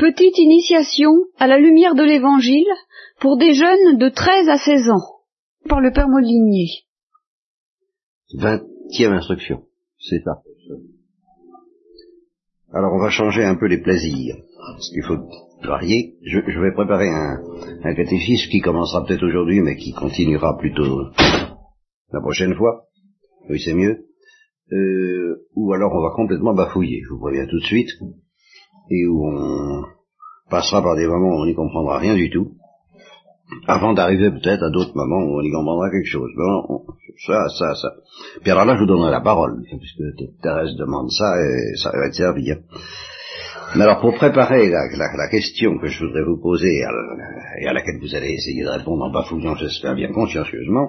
Petite initiation à la lumière de l'Évangile pour des jeunes de 13 à 16 ans, par le Père Molinier. Vingtième instruction, c'est ça. Alors on va changer un peu les plaisirs, parce qu'il faut varier. Je, vais préparer un, un catéchisme qui commencera peut-être aujourd'hui, mais qui continuera plutôt la prochaine fois. Oui, c'est mieux. Euh, ou alors on va complètement bafouiller, je vous préviens tout de suite, et où on passera par des moments où on n'y comprendra rien du tout, avant d'arriver peut-être à d'autres moments où on y comprendra quelque chose. Bon, ça, ça, ça. Puis alors là, je vous donnerai la parole, puisque Thérèse demande ça, et ça va être servi. Hein. Mais alors, pour préparer la, question que je voudrais vous poser, et à laquelle vous allez essayer de répondre en bafouillant, j'espère bien consciencieusement,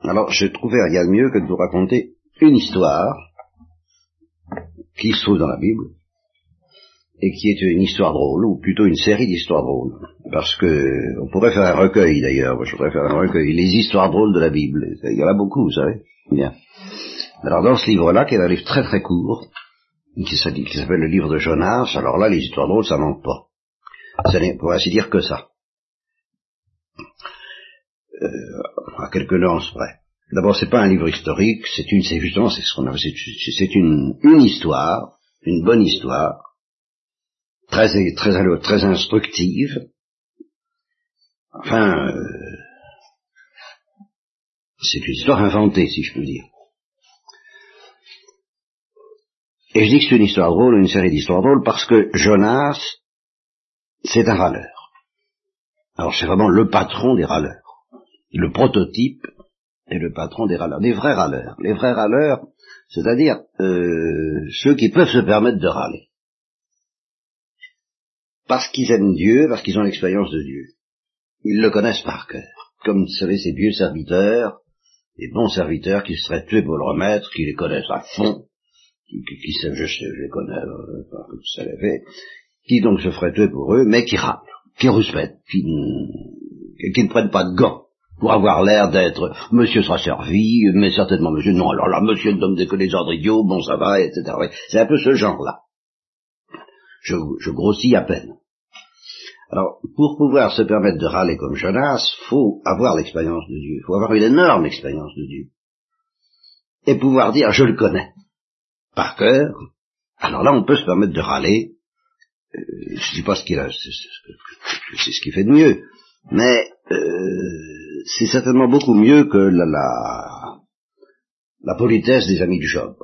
alors j'ai trouvé rien de mieux que de vous raconter une histoire qui se trouve dans la Bible, et qui est une histoire drôle, ou plutôt une série d'histoires drôles. Parce que, on pourrait faire un recueil d'ailleurs, je voudrais faire un recueil, les histoires drôles de la Bible. Il y en a beaucoup, vous savez. Bien. Alors dans ce livre-là, qui est un livre très très court, qui s'appelle le livre de Jonas, alors là, les histoires drôles, ça manque pas. Ça n'est pour ainsi dire que ça. Euh, à quelques nuances près. D'abord, c'est pas un livre historique, c'est une, c'est justement, c'est ce qu'on a, c'est une, une histoire, une bonne histoire, très, très, très instructive. Enfin, euh, c'est une histoire inventée, si je peux dire. Et je dis que c'est une histoire drôle, une série d'histoires drôles, parce que Jonas, c'est un râleur. Alors c'est vraiment le patron des râleurs. Le prototype est le patron des râleurs, des vrais râleurs. Les vrais râleurs, c'est-à-dire euh, ceux qui peuvent se permettre de râler parce qu'ils aiment Dieu, parce qu'ils ont l'expérience de Dieu. Ils le connaissent par cœur. Comme vous savez, ces vieux serviteurs, des bons serviteurs qui seraient tués pour le remettre, qui les connaissent à fond, qui, qui, je, je, les connais, euh, vous savez, qui donc se feraient tuer pour eux, mais qui râlent, qui rouspètent, qui, qui ne prennent pas de gants pour avoir l'air d'être monsieur sera servi, mais certainement monsieur, non, alors là, monsieur ne donne que des ordres idiots, bon ça va, etc. C'est un peu ce genre-là. Je, grossis à peine. Alors, pour pouvoir se permettre de râler comme Jonas, faut avoir l'expérience de Dieu, faut avoir une énorme expérience de Dieu. Et pouvoir dire, je le connais, par cœur, alors là, on peut se permettre de râler, euh, je ne sais pas ce qu'il a, c'est ce qu'il fait de mieux, mais euh, c'est certainement beaucoup mieux que la, la, la politesse des amis du Job.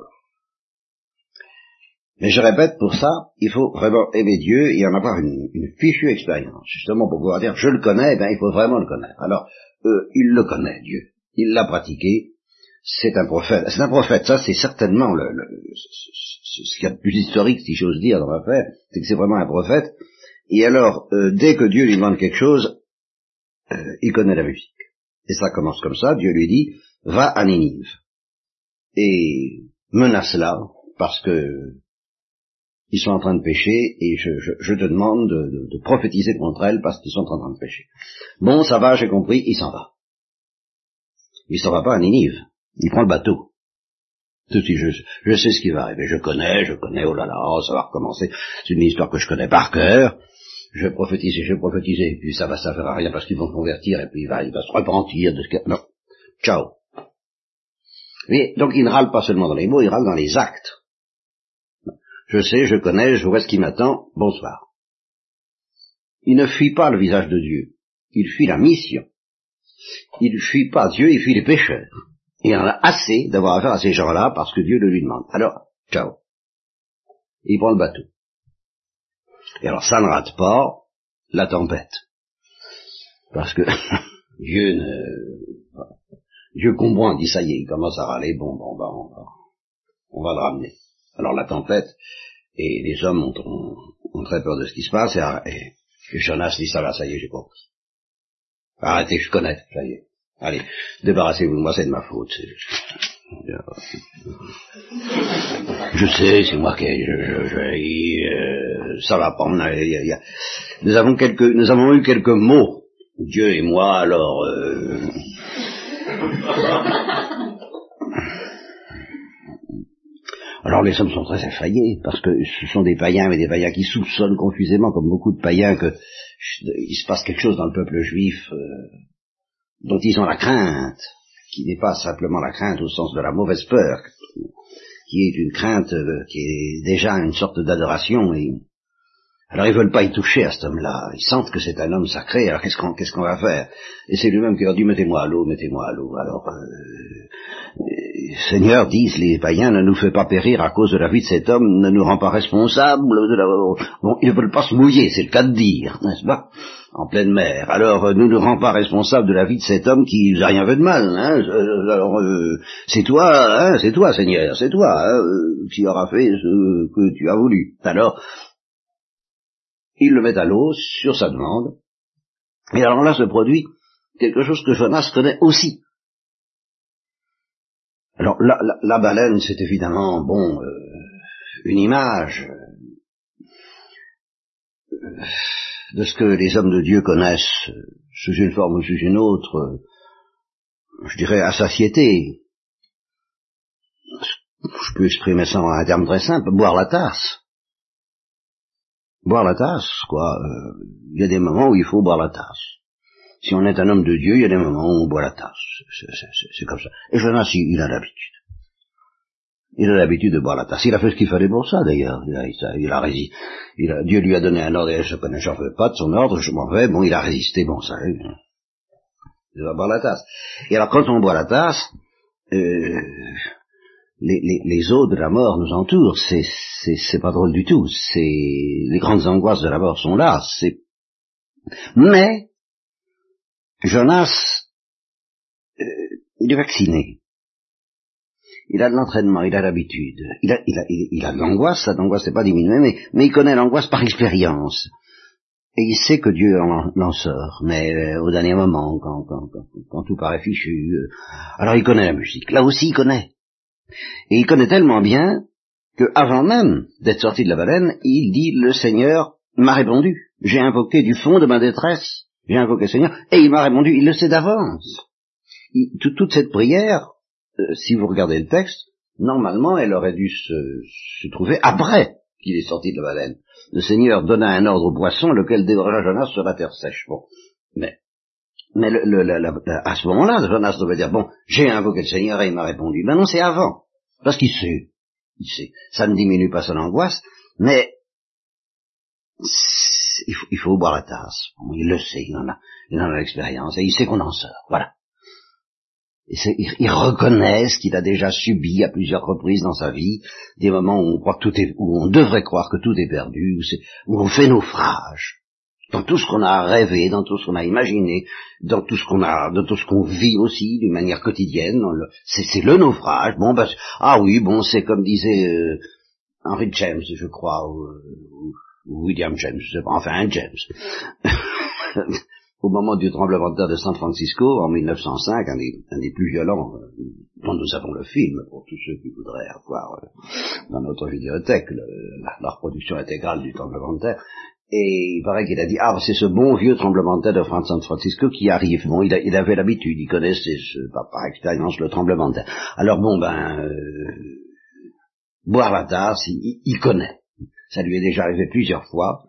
Mais je répète, pour ça, il faut vraiment aimer Dieu et en avoir une, fichue expérience. Justement, pour pouvoir dire, je le connais, eh bien, il faut vraiment le connaître. Alors, euh, il le connaît, Dieu. Il l'a pratiqué. C'est un prophète. C'est un prophète. Ça, c'est certainement le, ce qu'il y a de plus historique, si j'ose dire, dans l'affaire. C'est que c'est vraiment un prophète. Et alors, euh, dès que Dieu lui demande quelque chose, euh, il connaît la musique. Et ça commence comme ça. Dieu lui dit, va à Ninive. Et menace-la, parce que ils sont en train de pécher et je, te demande de, prophétiser contre elles parce qu'ils sont en train de pécher. Bon, ça va, j'ai compris, il s'en va. Il s'en va pas à Ninive, il prend le bateau. Tout de suite, je, sais ce qui va arriver, je connais, je connais, oh là là, ça va recommencer, c'est une histoire que je connais par cœur, je vais prophétiser, je vais prophétiser, et puis ça va servir à rien parce qu'ils vont convertir, et puis il va, il va se repentir de ce que... Non, ciao. Mais, donc il ne râle pas seulement dans les mots, il râle dans les actes. Je sais, je connais, je vois ce qui m'attend, bonsoir. Il ne fuit pas le visage de Dieu, il fuit la mission. Il ne fuit pas Dieu, il fuit les pécheurs. Il en a assez d'avoir affaire à ces gens-là parce que Dieu le lui demande. Alors, ciao. Il prend le bateau. Et alors, ça ne rate pas la tempête. Parce que Dieu ne... Dieu comprend, dit ça y est, il commence à râler, bon, bon, bon, on va le ramener. Alors la tempête, et les hommes ont, très peur de ce qui se passe, et, Jonas dit ça va, ça y est, j'ai compris. Arrêtez, je connais, ça y est. Allez, débarrassez-vous de moi, c'est de ma faute. Je sais, c'est moi qui, je, je, euh, ça va pas. nous avons quelques, nous avons eu quelques mots, Dieu et moi. Alors, euh, Alors les hommes sont très effrayés, parce que ce sont des païens, mais des païens qui soupçonnent confusément, comme beaucoup de païens, qu'il se passe quelque chose dans le peuple juif euh, dont ils ont la crainte, qui n'est pas simplement la crainte au sens de la mauvaise peur, qui est une crainte euh, qui est déjà une sorte d'adoration, et alors ils veulent pas y toucher à cet homme-là. Ils sentent que c'est un homme sacré. Alors qu'est-ce qu'on qu'est-ce qu'on va faire? Et c'est lui-même qui leur dit mettez-moi à l'eau, mettez-moi à l'eau. Alors euh, Seigneur, disent les païens, ne nous fait pas périr à cause de la vie de cet homme, ne nous rend pas responsables. De la... Bon, ils ne veulent pas se mouiller, c'est le cas de dire, n'est-ce pas? En pleine mer. Alors, euh, nous ne rend pas responsables de la vie de cet homme qui n'a rien fait de mal. Hein? Alors, euh, c'est toi, hein, c'est toi, Seigneur, c'est toi hein, qui aura fait ce que tu as voulu. Alors, ils le mettent à l'eau sur sa demande. Et alors là se produit quelque chose que Jonas connaît aussi. Alors la, la, baleine, c'est évidemment, bon, euh, une image euh, de ce que les hommes de Dieu connaissent sous une forme ou sous une autre, euh, je dirais à satiété. Je peux exprimer ça en un terme très simple, boire la tasse boire la tasse, quoi. Euh, il y a des moments où il faut boire la tasse. Si on est un homme de Dieu, il y a des moments où on boit la tasse. C'est comme ça. Et Jonas, il, il a l'habitude. Il a l'habitude de boire la tasse. Il a fait ce qu'il fallait pour ça, d'ailleurs. Il a, il a, résisté. Il a, Dieu lui a donné un ordre, et je connais, j'en veux pas de son ordre, je m'en vais. Bon, il a résisté, bon, ça, il va boire la tasse. Et alors, quand on boit la tasse, euh, les, eaux de la mort nous entourent, c'est, c'est, pas drôle du tout, c'est, les grandes angoisses de la mort sont là, mais, Jonas, euh, il est vacciné. Il a de l'entraînement, il a l'habitude, il a, il a, il a de l'angoisse, cette angoisse n'est pas diminuée, mais, il connaît l'angoisse par expérience. Et il sait que Dieu en, sort, mais euh, au dernier moment, quand, quand, quand, tout paraît fichu. Euh, alors il connaît la musique. Là aussi il connaît. Et il connaît tellement bien que avant même d'être sorti de la baleine, il dit le Seigneur m'a répondu. J'ai invoqué du fond de ma détresse, j'ai invoqué le Seigneur, et il m'a répondu, il le sait d'avance. Toute cette prière, euh, si vous regardez le texte, normalement elle aurait dû se, trouver après qu'il est sorti de la baleine. Le Seigneur donna un ordre au poisson, lequel dévorera Jonas sur la terre sèche. Bon. Mais mais le, à ce moment-là, Jonas devait dire, bon, j'ai invoqué le Seigneur et il m'a répondu. Ben non, c'est avant. Parce qu'il sait. Il sait. Ça ne diminue pas son angoisse, mais il faut, il faut, boire la tasse. il le sait, il en a, il en a l'expérience, et il sait qu'on en sort. Voilà. Il, reconnaît ce qu'il a déjà subi à plusieurs reprises dans sa vie, des moments où on croit que tout est, où on devrait croire que tout est perdu, où, où on fait naufrage dans tout ce qu'on a rêvé, dans tout ce qu'on a imaginé, dans tout ce qu'on a, dans tout ce qu'on vit aussi d'une manière quotidienne. C'est le naufrage. Bon, bah, ah oui, bon, c'est comme disait euh, Henry James, je crois, ou, William James, enfin un James. Au moment du tremblement de terre de San Francisco, en 1905, un des, un des plus violents, euh, dont nous avons le film, pour tous ceux qui voudraient avoir euh, dans notre vidéothèque la, reproduction intégrale du tremblement de terre, et il paraît qu'il a dit, ah, c'est ce bon vieux tremblement de terre de San Francisco qui arrive. Bon, il, avait l'habitude, il connaissait par, par, expérience le tremblement de terre. Alors bon, ben, euh, boire la tasse, il, connaît. Ça lui est déjà arrivé plusieurs fois.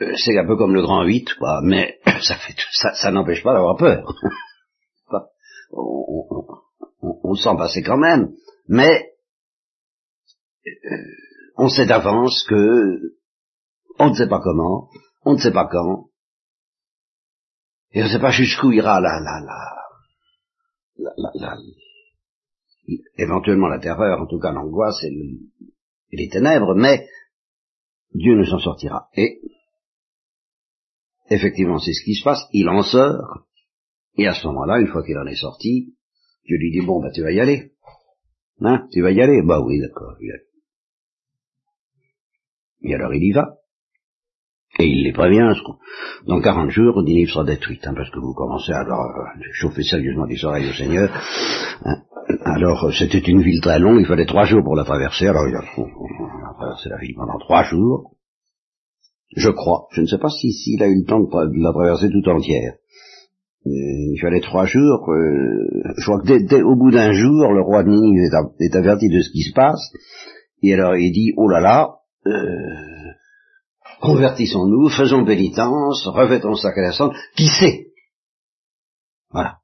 Euh, c'est un peu comme le grand 8, quoi, mais ça n'empêche pas d'avoir peur. on, on, on, sent passer quand même, mais euh, on sait d'avance que on ne sait pas comment, on ne sait pas quand, et on ne sait pas jusqu'où ira la, la, la, la, la, éventuellement la terreur, en tout cas l'angoisse et, les ténèbres, mais Dieu ne s'en sortira. Et effectivement, c'est ce qui se passe, il en sort, et à ce moment-là, une fois qu'il en est sorti, Dieu lui dit, bon, bah tu vas y aller. Hein, tu vas y aller Bah oui, d'accord, Et alors il y va. Et il les prévient, dans 40 jours, Ninive sera détruite, hein, parce que vous commencez à euh, chauffer sérieusement les oreilles au Seigneur. Hein. Alors, c'était une ville très longue, il fallait trois jours pour la traverser, alors il a, traversé la ville pendant trois jours. Je crois, je ne sais pas s'il si, a eu le temps de, la traverser tout entière. Euh, il fallait trois jours, euh, je crois que dès, au bout d'un jour, le roi de Ninive est averti de ce qui se passe, Et alors il dit, oh là là, euh, convertissons-nous, faisons pénitence, revêtons cendre, qui sait? Voilà.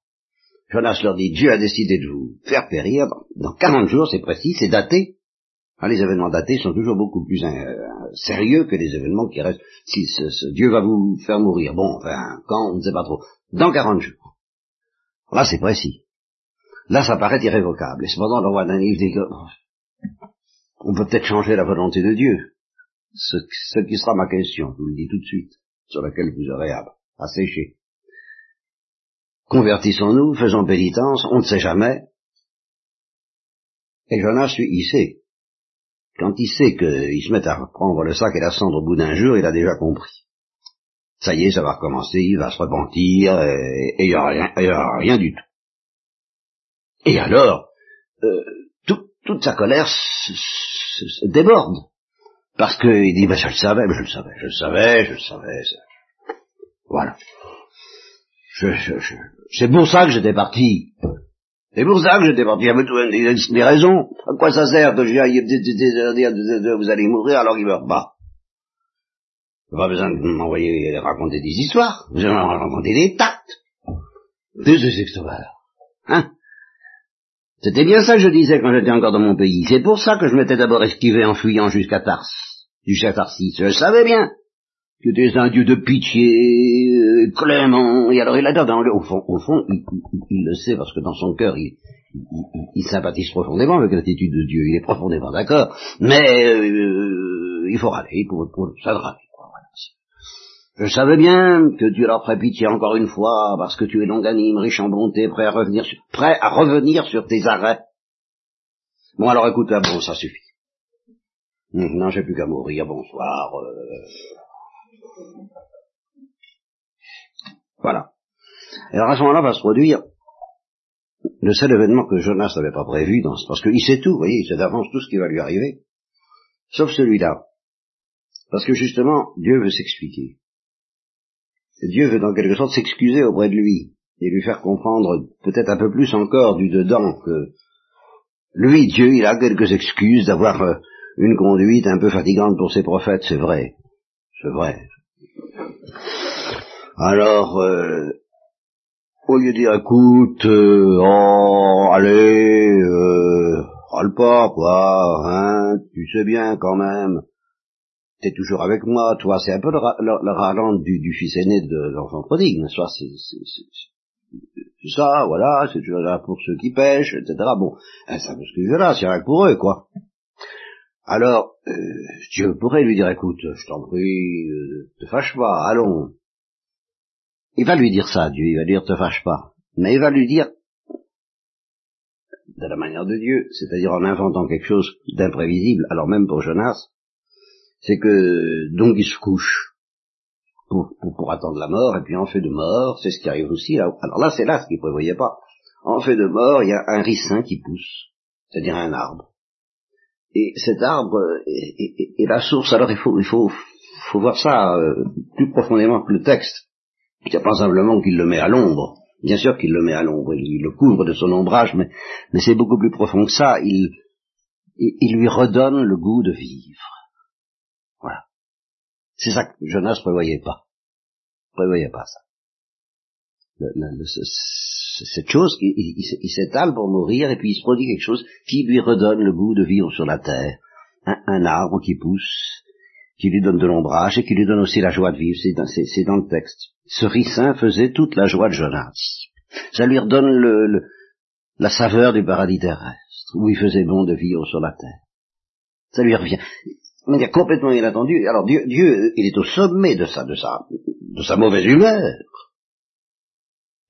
Jonas leur dit, Dieu a décidé de vous faire périr dans 40 jours, c'est précis, c'est daté. Ah, les événements datés sont toujours beaucoup plus euh, sérieux que les événements qui restent. Si ce, Dieu va vous faire mourir, bon, enfin, quand, on ne sait pas trop. Dans 40 jours. Là, c'est précis. Là, ça paraît irrévocable. Et cependant, le roi d'un livre on peut peut-être changer la volonté de Dieu. Ce, qui sera ma question, je vous le dis tout de suite, sur laquelle vous aurez à, à sécher. Convertissons-nous, faisons pénitence, on ne sait jamais. Et Jonas, il sait. Quand il sait qu'il se met à prendre le sac et la cendre au bout d'un jour, il a déjà compris. Ça y est, ça va recommencer, il va se repentir, et il n'y a, rien, a rien du tout. Et alors, euh, toute sa colère se, déborde. Parce qu'il dit, ben, je le savais, je le savais, je le savais, je le savais. Voilà. Je, je, c'est pour ça que j'étais parti. C'est pour ça que j'étais parti. Il avait des raisons. À quoi ça sert que je dire vous allez mourir alors qu'il meurt pas Pas besoin de m'envoyer raconter des histoires. Vous allez raconter des tactes. Des extrovers. Hein? C'était bien ça que je disais quand j'étais encore dans mon pays. C'est pour ça que je m'étais d'abord esquivé en fuyant jusqu'à Tars, jusqu'à Tarsis. Je savais bien que tu es un dieu de pitié, euh, clément, et alors il adore, dans le, au fond, au fond il, le sait parce que dans son cœur, il, sympathise profondément avec l'attitude de Dieu, il est profondément d'accord, mais euh, il faut râler pour, pour ça râler. Je savais bien que Dieu leur ferait pitié encore une fois, parce que tu es longanime, riche en bonté, prêt à revenir sur, prêt à revenir sur tes arrêts. Bon alors écoute là, bon, ça suffit. Non, j'ai plus qu'à mourir, bonsoir. Euh... Voilà. Et alors à ce moment-là va se produire le seul événement que Jonas n'avait pas prévu, dans ce, parce qu'il sait tout, vous voyez, il sait d'avance tout ce qui va lui arriver, sauf celui-là. Parce que justement, Dieu veut s'expliquer. Dieu veut dans quelque sorte s'excuser auprès de lui et lui faire comprendre peut-être un peu plus encore du dedans que lui, Dieu, il a quelques excuses d'avoir euh, une conduite un peu fatigante pour ses prophètes, c'est vrai. C'est vrai. Alors, euh, au lieu de dire, écoute, euh, oh, allez, euh, râle pas, quoi, hein, tu sais bien quand même, t'es toujours avec moi, toi, c'est un peu le, le, du, fils aîné de l'enfant prodigue, n'est-ce pas, c'est ça, voilà, c'est toujours là pour ceux qui pêchent, etc. Bon, hein, ça me ce là, c'est rien que pour eux, quoi. Alors, euh, Dieu pourrait lui dire, écoute, je t'en prie, euh, te fâche pas, allons, il va lui dire ça, Dieu, il va lui dire te fâche pas. Mais il va lui dire, de la manière de Dieu, c'est-à-dire en inventant quelque chose d'imprévisible, alors même pour Jonas, c'est que donc il se couche pour, pour, attendre la mort, et puis en fait de mort, c'est ce qui arrive aussi là. Alors là, c'est là ce qu'il prévoyait pas. En fait de mort, il y a un ricin qui pousse, c'est-à-dire un arbre. Et cet arbre est, la source. Alors il faut, il faut, faut voir ça euh, plus profondément que le texte. Il n'y a pas simplement qu'il le met à l'ombre. Bien sûr qu'il le met à l'ombre, il, le couvre de son ombrage, mais, mais c'est beaucoup plus profond que ça. Il, il, lui redonne le goût de vivre. C'est ça que Jonas prévoyait pas. Prévoyait pas ça. cette chose, il, s'étale pour mourir et puis il se produit quelque chose qui lui redonne le goût de vivre sur la terre. un arbre qui pousse, qui lui donne de l'ombrage et qui lui donne aussi la joie de vivre, c'est dans, le texte. Ce ricin faisait toute la joie de Jonas. Ça lui redonne la saveur du paradis terrestre, où il faisait bon de vivre sur la terre. Ça lui revient. Il est complètement inattendu. Alors Dieu, Dieu, il est au sommet de sa, de sa, de sa mauvaise humeur.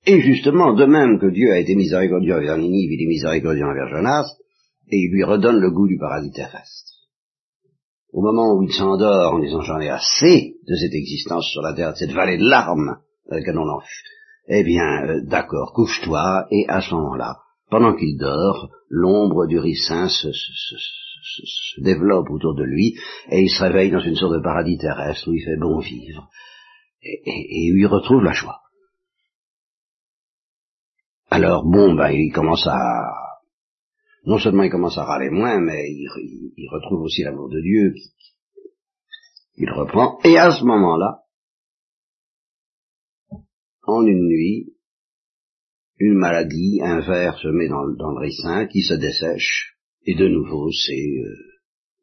Et justement, de même que Dieu a été miséricordieux envers Ninive, il est miséricordieux envers Jonas, et il lui redonne le goût du paradis terrestre au moment où il s'endort en disant j'en ai assez de cette existence sur la terre, de cette vallée de larmes dans laquelle on eh bien, euh, d'accord, couche-toi, et à ce moment-là, pendant qu'il dort, l'ombre du ricin se, se, développe autour de lui, et il se réveille dans une sorte de paradis terrestre où il fait bon vivre, et, et, où il retrouve la joie. Alors, bon, ben, il commence à non seulement il commence à râler moins, mais il, il retrouve aussi l'amour de Dieu, il reprend, et à ce moment-là, en une nuit, une maladie, un ver se met dans, le ricin qui se dessèche, et de nouveau c'est euh,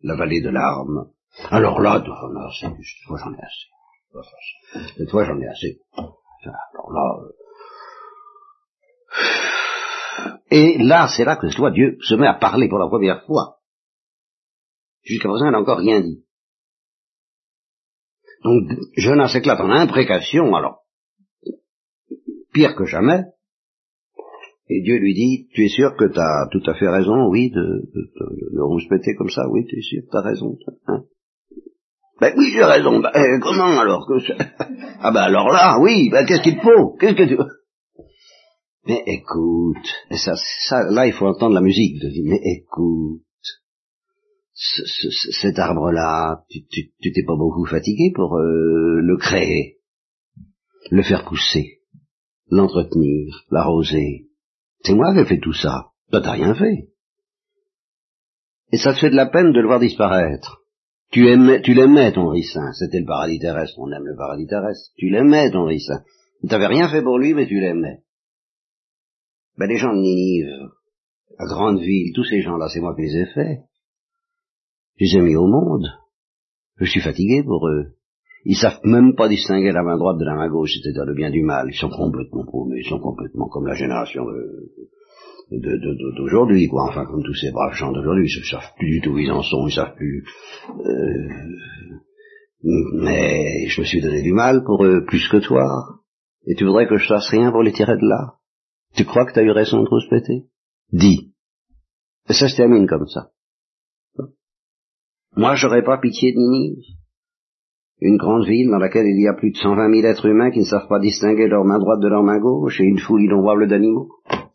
la vallée de larmes. Alors là, cette fois j'en ai assez. Cette fois j'en ai assez. Alors là, euh, et là, c'est là que fois Dieu se met à parler pour la première fois. Jusqu'à présent, il n'a encore rien dit. Donc, Jonas s'éclate en imprécation, alors, pire que jamais, et Dieu lui dit, tu es sûr que tu as tout à fait raison, oui, de, de, de, rouspéter comme ça, oui, tu es sûr, tu as raison. Hein ben oui, j'ai raison. Ben, eh, comment alors que Ah ben alors là, oui, ben qu'est-ce qu'il te faut? Qu'est-ce que tu Mais écoute, et ça, ça, là il faut entendre la musique. De dire, mais écoute, ce, ce, cet arbre-là, tu t'es pas beaucoup fatigué pour euh, le créer, le faire pousser, l'entretenir, l'arroser, c'est moi qui ai fait tout ça. Toi, t'as rien fait. Et ça te fait de la peine de le voir disparaître. Tu aimais, tu l'aimais ton ricin. C'était le paradis terrestre. On aime le paradis terrestre. Tu l'aimais ton ricin. Tu n'avais rien fait pour lui, mais tu l'aimais. Ben, les gens de Ninive, la grande ville, tous ces gens-là, c'est moi qui les ai faits. Je les ai mis au monde. Je suis fatigué pour eux. Ils savent même pas distinguer la main droite de la main gauche, c'est-à-dire le bien du mal. Ils sont complètement paumés, ils sont complètement comme la génération d'aujourd'hui, quoi. Enfin, comme tous ces braves gens d'aujourd'hui, ils savent plus du tout où ils en sont, ils savent plus. Euh, mais je me suis donné du mal pour eux, plus que toi. Et tu voudrais que je fasse rien pour les tirer de là? Tu crois que tu as eu raison de trop se péter Dis. Et ça se termine comme ça. Moi, j'aurais pas pitié de Ninive une grande ville dans laquelle il y a plus de 120 000 êtres humains qui ne savent pas distinguer leur main droite de leur main gauche et une foule innombrable d'animaux.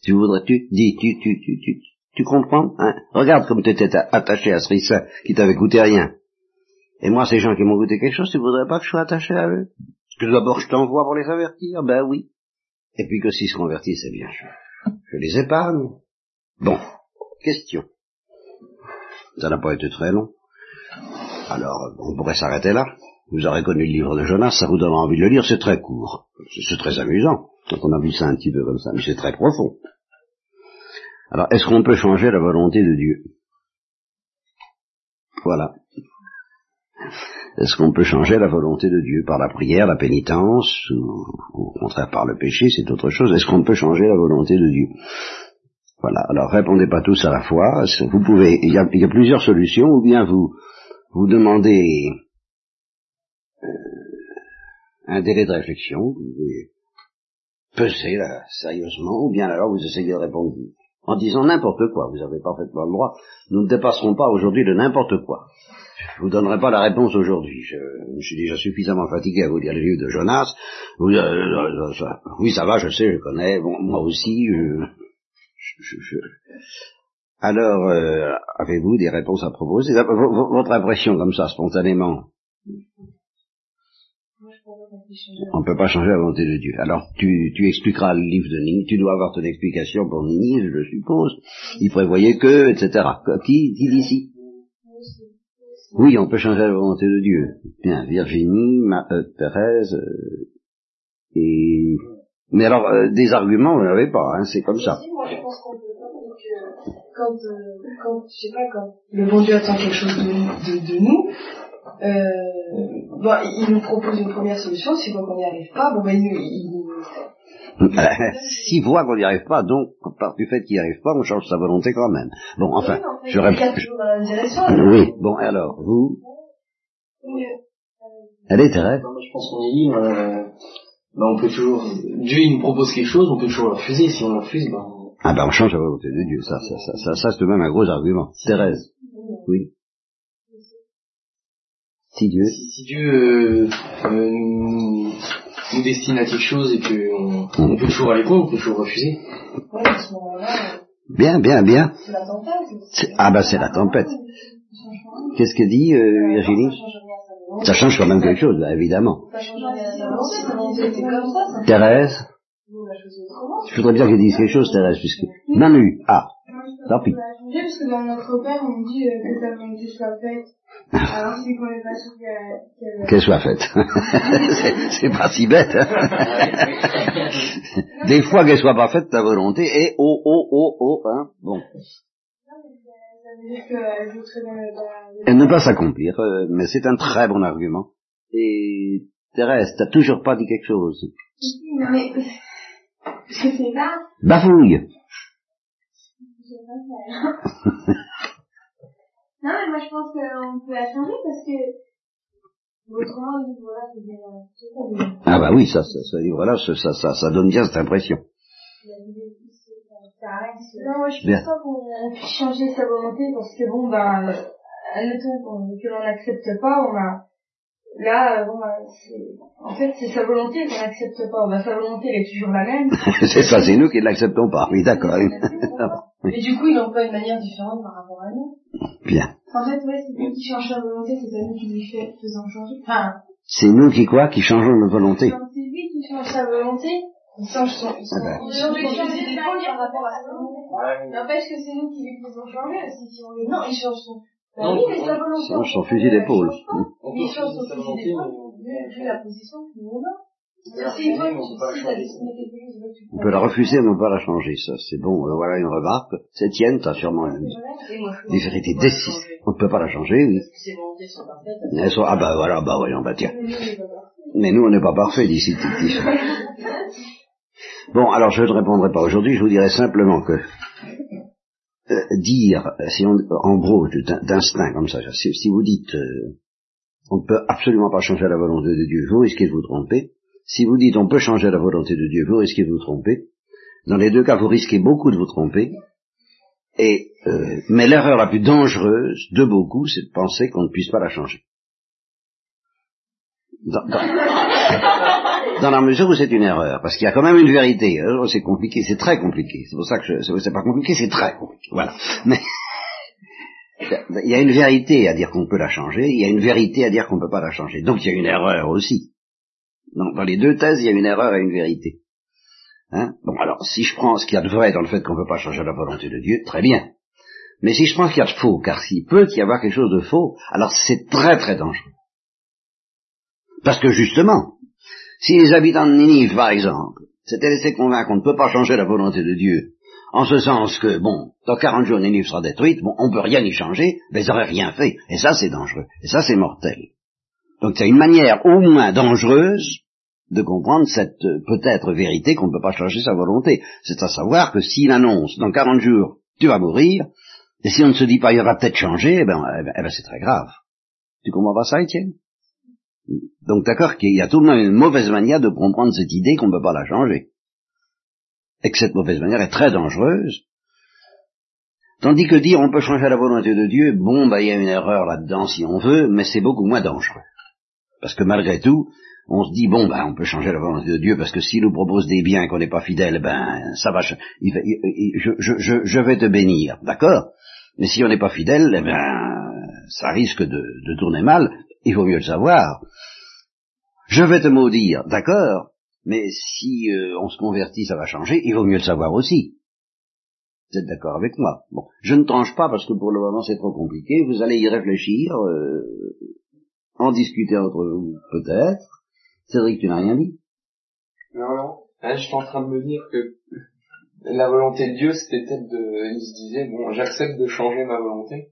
Tu voudrais, tu, dis, tu, tu, tu, tu, tu comprends, hein? Regarde comme tu étais attaché à ce ricin qui t'avait coûté rien. Et moi, ces gens qui m'ont coûté quelque chose, tu voudrais pas que je sois attaché à eux? Que d'abord je t'envoie pour les avertir Ben oui. Et puis que s'ils se convertissent, eh bien, je, je les épargne. Bon, question. Ça n'a pas été très long. Alors, on pourrait s'arrêter là. Vous aurez connu le livre de Jonas, ça vous donnera envie de le lire, c'est très court. C'est très amusant, quand on a vu ça un petit peu comme ça, mais c'est très profond. Alors, est-ce qu'on peut changer la volonté de Dieu? Voilà. Est-ce qu'on peut changer la volonté de Dieu par la prière, la pénitence, ou au contraire par le péché, c'est autre chose Est-ce qu'on peut changer la volonté de Dieu? Voilà. Alors, répondez pas tous à la fois. Vous pouvez. Il y a, il y a plusieurs solutions. Ou bien vous vous demandez un délai de réflexion, vous pouvez peser là, sérieusement, ou bien alors vous essayez de répondre en disant n'importe quoi, vous avez parfaitement le droit, nous ne dépasserons pas aujourd'hui de n'importe quoi. Je vous donnerai pas la réponse aujourd'hui, je, suis déjà suffisamment fatigué à vous dire les livres de Jonas, euh, euh, euh, oui ça va, je sais, je connais, bon, moi aussi, je, alors, avez-vous des réponses à proposer? Votre impression comme ça, spontanément? On ne peut pas changer la volonté de Dieu. Alors, tu, tu expliqueras le livre de Nini, tu dois avoir ton explication pour Nini, je suppose. Il prévoyait que, etc. Qui dit ici? Oui, on peut changer la volonté de Dieu. Bien, Virginie, euh, Thérèse, euh, et... Mais alors, euh, des arguments, vous n'avez pas, hein, c'est comme ça. Moi, je pense qu'on peut pas, quand, quand, je sais pas, quand le bon Dieu attend quelque chose de, de nous, euh, bon, il nous propose une première solution, s'il voit qu'on n'y arrive pas, bon ben il, il, S'il voit qu'on n'y arrive pas, donc, par du fait qu'il n'y arrive pas, on change sa volonté quand même. Bon, enfin, oui, je répète. Oui, bon, alors, vous? Elle est Thérèse Je pense qu'on est libre. Euh, ben, on peut toujours... Dieu, il nous propose quelque chose, on peut toujours le refuser. Si on le refuse, ben... Ah ben, on change la volonté de Dieu. Ça, ça, ça, ça, ça c'est même un gros argument. Thérèse Oui si Dieu, si, Dieu euh, euh, nous, nous, destine à quelque chose et qu'on on peut toujours aller contre, on peut toujours refuser. Bien, bien, bien. C'est la tempête. Ah ben c'est la tempête. Qu'est-ce que dit euh, Virginie Ça change quand même quelque chose, évidemment. Thérèse Je voudrais bien qu'elle dise quelque chose, Thérèse, puisque... Manu, ah, tant pis. Parce que dans notre père, on dit euh, que ta volonté soit faite. Alors si qu'on n'est pas sûr qu'elle... Qu'elle soit faite. c'est- pas si bête. hein. Des fois qu'elle soit pas faite, ta volonté est oh, oh, oh, oh, hein. Bon. Ça veut dire qu'elle joue très dans la... dans la- Elle ne peut pas s'accomplir, euh, mais c'est un très bon argument. Et Thérèse, t'as toujours pas dit quelque chose. Non mais... C'est là, Bafouille. je sais pas faire. Non mais moi je pense qu'on peut la changer parce que... Autrement, voilà, c'est bien... pas bien. Ah bah oui, ça, ça, ça, voilà, ça, ça, donne bien cette impression. Non, moi je Bien. pense pas qu'on puisse changer sa volonté parce que bon, ben, euh, admettons qu'on- que l'on n'accepte pas, on a, là, euh, bon, ben, c'est, en fait, c'est sa volonté qu'on n'accepte pas. Ben, sa volonté, elle est toujours la même. c'est ça, c'est nous qui ne l'acceptons pas. Oui, d'accord. Et du coup, il emploie une manière différente par rapport à nous. Bien. En fait, ouais, c'est lui qui change sa volonté, c'est pas nous qui lui fait, faisons changer. Enfin, C'est nous qui quoi Qui changeons notre volonté. c'est lui qui change sa volonté, il change son, il Ah ben. il change son fusil d'épaule par rapport à sa volonté. N'empêche que c'est nous qui lui faisons changer, si, si on lui, non, il change son, bah oui, mais sa volonté. change on son fusil d'épaule. change Mais il change son fusil d'épaule, mais- vu, la position que nous on on peut la refuser, mais on ne peut pas la changer. Ça, c'est bon. euh, voilà une remarque. C'est tienne, t'as sûrement une, des vérités décisives. On ne peut pas la changer, oui. Ah bah voilà, bah voyons, bah tiens. Mais nous, on n'est pas parfaits d'ici. Bon, alors je ne répondrai pas aujourd'hui, je vous dirai simplement que euh, dire, si on, en gros, d'in- d'instinct comme ça, si, si vous dites euh, on ne peut absolument pas changer la volonté de Dieu, vous risquez de vous tromper. Si vous dites on peut changer la volonté de Dieu, vous risquez de vous tromper. Dans les deux cas, vous risquez beaucoup de vous tromper. Et, euh, mais l'erreur la plus dangereuse de beaucoup, c'est de penser qu'on ne puisse pas la changer. Dans, la mesure où c'est une erreur, parce qu'il y a quand même une vérité. Alors, c'est compliqué, c'est très compliqué. C'est pour ça que c'est pas compliqué, c'est très compliqué. Voilà. Mais il y a une vérité à dire qu'on peut la changer, il y a une vérité à dire qu'on ne peut pas la changer. Donc il y a une erreur aussi. Donc dans les deux thèses, il y a une erreur et une vérité. Hein? Bon alors, si je prends ce qu'il y a de vrai dans le fait qu'on ne peut pas changer la volonté de Dieu, très bien. Mais si je prends ce qu'il y a de faux, car s'il peut y avoir quelque chose de faux, alors c'est très très dangereux. Parce que justement, si les habitants de Ninive, par exemple, s'étaient laissés convaincre qu'on ne peut pas changer la volonté de Dieu, en ce sens que, bon, dans 40 jours, Ninive sera détruite, bon, on peut rien y changer, mais ils n'auraient rien fait. Et ça, c'est dangereux. Et ça, c'est mortel. Donc c'est une manière au moins dangereuse de comprendre cette euh, peut-être vérité qu'on ne peut pas changer sa volonté. C'est à savoir que s'il annonce, dans 40 jours, tu vas mourir, et si on ne se dit pas, il va peut-être changer, eh ben, eh ben, eh ben, c'est très grave. Tu comprends pas ça, Étienne? Donc d'accord qu'il y a tout de même une mauvaise manière de comprendre cette idée qu'on ne peut pas la changer. Et que cette mauvaise manière est très dangereuse. Tandis que dire on peut changer la volonté de Dieu, bon, bah, il y a une erreur là-dedans si on veut, mais c'est beaucoup moins dangereux. Parce que malgré tout, on se dit, bon, ben, on peut changer la volonté de Dieu, parce que s'il nous propose des biens qu'on n'est pas fidèle, ben, ça va, je, je, je, vais te bénir, d'accord? Mais si on n'est pas fidèle, eh ben, ça risque de, de tourner mal, il vaut mieux le savoir. Je vais te maudire, d'accord? Mais si euh, on se convertit, ça va changer, il vaut mieux le savoir aussi. Vous êtes d'accord avec moi? Bon, je ne tranche pas parce que pour le moment c'est trop compliqué. Vous allez y réfléchir, euh, en discuter entre vous peut-être. Cédric, tu n'as rien dit? Non, non. Hein, je suis en train de me dire que la volonté de Dieu, c'était peut-être de... Il se disait, bon, j'accepte de changer ma volonté.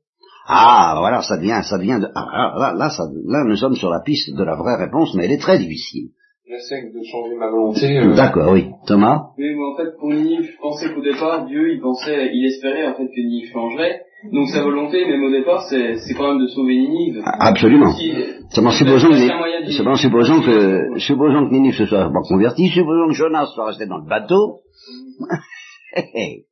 Ah, voilà, ça devient, ça devient. De... Ah, là, là, ça, là, nous sommes sur la piste de la vraie réponse, mais elle est très difficile. J'accepte de changer ma volonté. euh, D'accord, oui. Thomas? Oui, mais en fait, pour Ninive, je pensais qu'au départ, Dieu, il pensait, il espérait en fait que Ninive changerait. Donc sa volonté, même au départ, c'est, c'est quand même de sauver Ninive. Ah, Absolument. Seulement supposons que, supposons que, supposons que Ninive se soit pas converti, supposons que Jonas soit resté dans le bateau.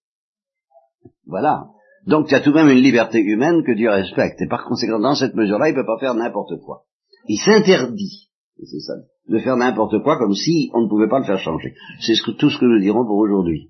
voilà. Donc il y a tout de même une liberté humaine que Dieu respecte. Et par conséquent, dans cette mesure-là, il ne peut pas faire n'importe quoi. Il s'interdit, c'est ça, de faire n'importe quoi comme si on ne pouvait pas le faire changer. C'est ce que, tout ce que nous dirons pour aujourd'hui.